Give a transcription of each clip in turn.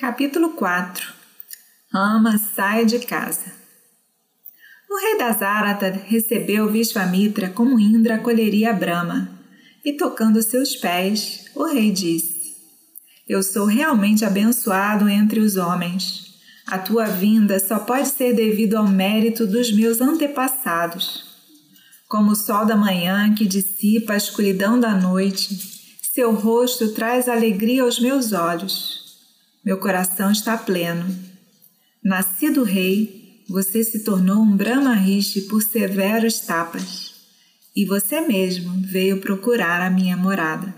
Capítulo 4 Rama sai de casa. O rei das Arata recebeu Vishvamitra como Indra acolheria Brahma, e tocando seus pés, o rei disse: Eu sou realmente abençoado entre os homens. A tua vinda só pode ser devido ao mérito dos meus antepassados. Como o sol da manhã que dissipa a escuridão da noite, seu rosto traz alegria aos meus olhos. Meu coração está pleno. Nascido rei, você se tornou um Brahmarishi por severos tapas. E você mesmo veio procurar a minha morada.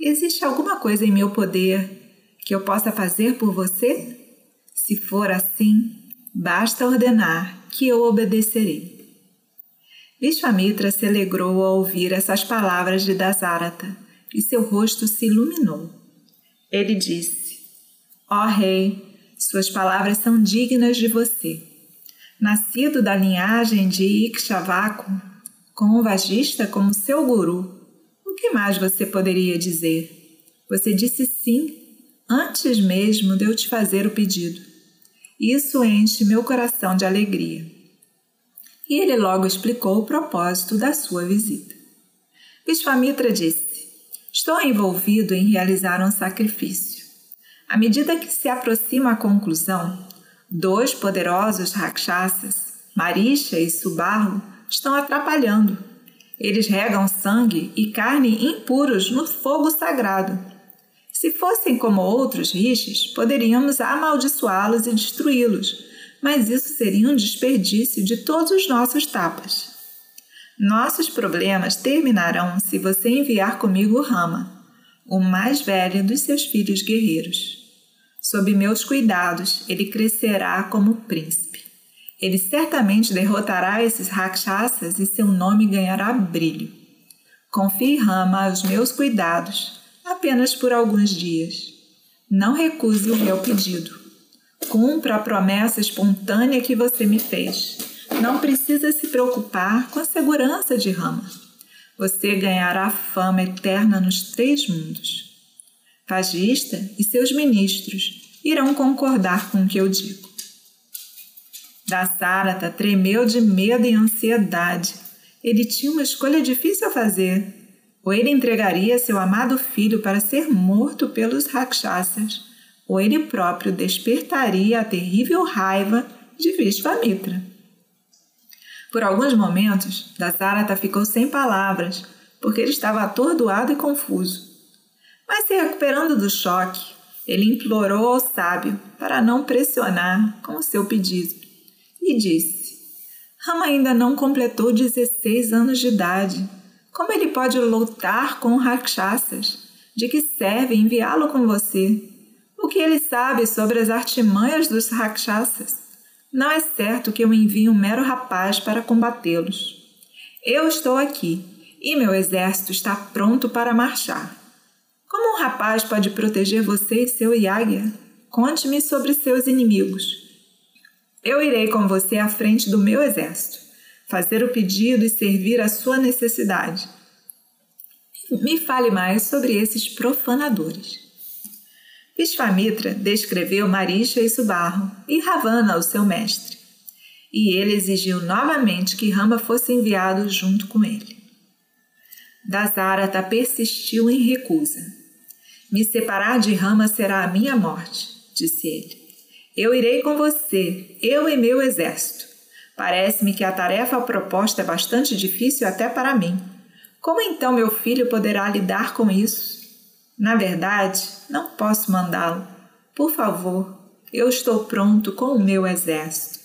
Existe alguma coisa em meu poder que eu possa fazer por você? Se for assim, basta ordenar que eu obedecerei. Vishwamitra se alegrou ao ouvir essas palavras de Dasarata e seu rosto se iluminou. Ele disse: Ó Rei, suas palavras são dignas de você. Nascido da linhagem de Ikshavaku, com o Vagista como seu guru, o que mais você poderia dizer? Você disse sim antes mesmo de eu te fazer o pedido. Isso enche meu coração de alegria. E ele logo explicou o propósito da sua visita. Vishwamitra disse: Estou envolvido em realizar um sacrifício. À medida que se aproxima a conclusão, dois poderosos rakshasas, Marisha e Subarro, estão atrapalhando. Eles regam sangue e carne impuros no fogo sagrado. Se fossem como outros rishis, poderíamos amaldiçoá-los e destruí-los, mas isso seria um desperdício de todos os nossos tapas. Nossos problemas terminarão se você enviar comigo Rama, o mais velho dos seus filhos guerreiros. Sob meus cuidados, ele crescerá como príncipe. Ele certamente derrotará esses rakshasas e seu nome ganhará brilho. Confie Rama aos meus cuidados, apenas por alguns dias. Não recuse o meu pedido. Cumpra a promessa espontânea que você me fez. Não precisa se preocupar com a segurança de Rama. Você ganhará fama eterna nos três mundos. Fagista e seus ministros irão concordar com o que eu digo. Dassarata tremeu de medo e ansiedade. Ele tinha uma escolha difícil a fazer. Ou ele entregaria seu amado filho para ser morto pelos rakshasas, ou ele próprio despertaria a terrível raiva de Vishvamitra. Por alguns momentos, Dassarata ficou sem palavras, porque ele estava atordoado e confuso. Mas se recuperando do choque, ele implorou ao sábio para não pressionar com o seu pedido e disse: Rama ainda não completou 16 anos de idade. Como ele pode lutar com rakshasas? De que serve enviá-lo com você? O que ele sabe sobre as artimanhas dos rakshasas? Não é certo que eu envie um mero rapaz para combatê-los. Eu estou aqui e meu exército está pronto para marchar. Como um rapaz pode proteger você e seu Yagya? Conte-me sobre seus inimigos. Eu irei com você à frente do meu exército, fazer o pedido e servir à sua necessidade. Me fale mais sobre esses profanadores. Vishvamitra descreveu Marisha e Subarro e Ravana, o seu mestre, e ele exigiu novamente que Rama fosse enviado junto com ele. Dasarata persistiu em recusa. Me separar de Rama será a minha morte, disse ele. Eu irei com você, eu e meu exército. Parece-me que a tarefa proposta é bastante difícil até para mim. Como então meu filho poderá lidar com isso? Na verdade, não posso mandá-lo. Por favor, eu estou pronto com o meu exército.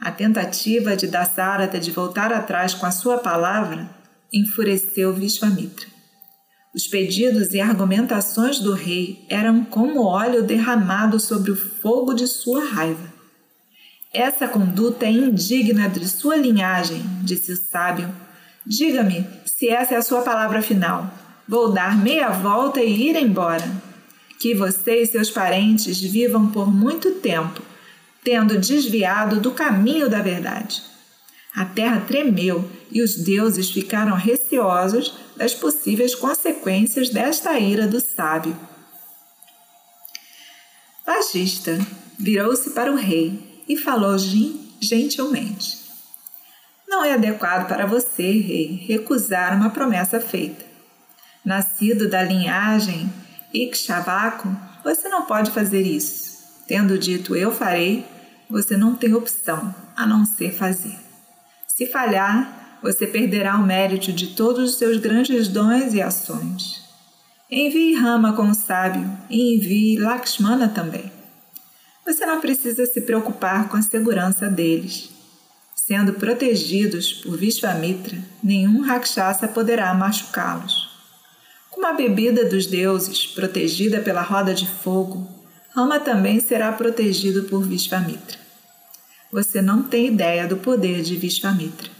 A tentativa de Dasarata de voltar atrás com a sua palavra enfureceu Vishvamitra. Os pedidos e argumentações do rei eram como óleo derramado sobre o fogo de sua raiva. Essa conduta é indigna de sua linhagem, disse o sábio. Diga-me se essa é a sua palavra final. Vou dar meia volta e ir embora. Que você e seus parentes vivam por muito tempo, tendo desviado do caminho da verdade. A terra tremeu e os deuses ficaram receosos das possíveis consequências desta ira do sábio. Vagista virou-se para o rei e falou gentilmente: Não é adequado para você, rei, recusar uma promessa feita. Nascido da linhagem Ikshavaku, você não pode fazer isso. Tendo dito eu farei, você não tem opção a não ser fazer. Se falhar, você perderá o mérito de todos os seus grandes dons e ações. Envie Rama com o sábio e envie Lakshmana também. Você não precisa se preocupar com a segurança deles. Sendo protegidos por Vishvamitra, nenhum Rakshasa poderá machucá-los. Como a bebida dos deuses, protegida pela roda de fogo, Rama também será protegido por Vishvamitra. Você não tem ideia do poder de Vishvamitra.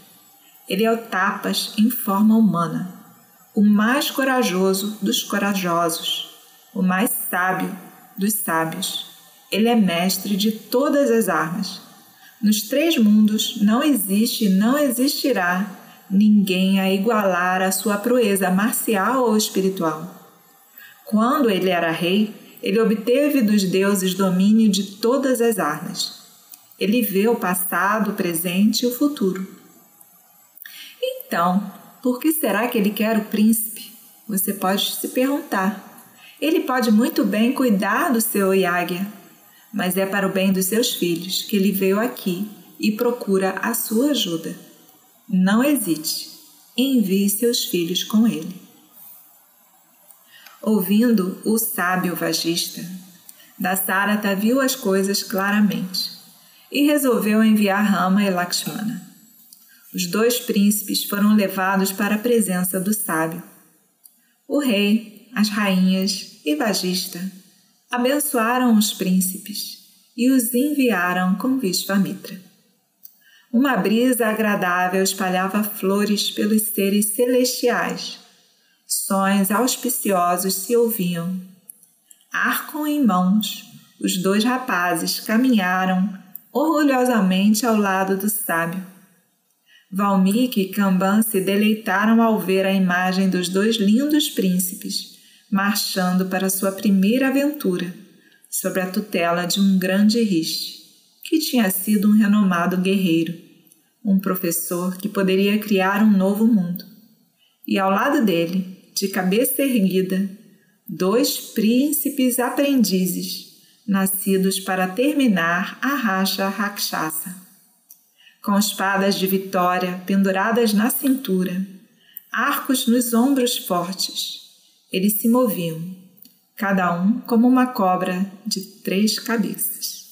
Ele é o Tapas em forma humana o mais corajoso dos corajosos, o mais sábio dos sábios. Ele é mestre de todas as armas. Nos três mundos não existe e não existirá ninguém a igualar a sua proeza marcial ou espiritual. Quando ele era rei, ele obteve dos deuses domínio de todas as armas. Ele vê o passado, o presente e o futuro. Então, por que será que ele quer o príncipe? Você pode se perguntar. Ele pode muito bem cuidar do seu Yagya, mas é para o bem dos seus filhos que ele veio aqui e procura a sua ajuda. Não hesite, envie seus filhos com ele. Ouvindo o sábio vagista, Dasarata viu as coisas claramente e resolveu enviar Rama e Lakshmana. Os dois príncipes foram levados para a presença do sábio. O rei, as rainhas e Vagista abençoaram os príncipes e os enviaram com Vishvamitra. Uma brisa agradável espalhava flores pelos seres celestiais. Sons auspiciosos se ouviam. Arco em mãos, os dois rapazes caminharam orgulhosamente ao lado do sábio Valmiki e Kamban se deleitaram ao ver a imagem dos dois lindos príncipes marchando para sua primeira aventura, sob a tutela de um grande riche, que tinha sido um renomado guerreiro, um professor que poderia criar um novo mundo. E ao lado dele, de cabeça erguida, dois príncipes aprendizes, nascidos para terminar a racha Rakshasa com espadas de vitória penduradas na cintura, arcos nos ombros fortes. Eles se moviam, cada um como uma cobra de três cabeças.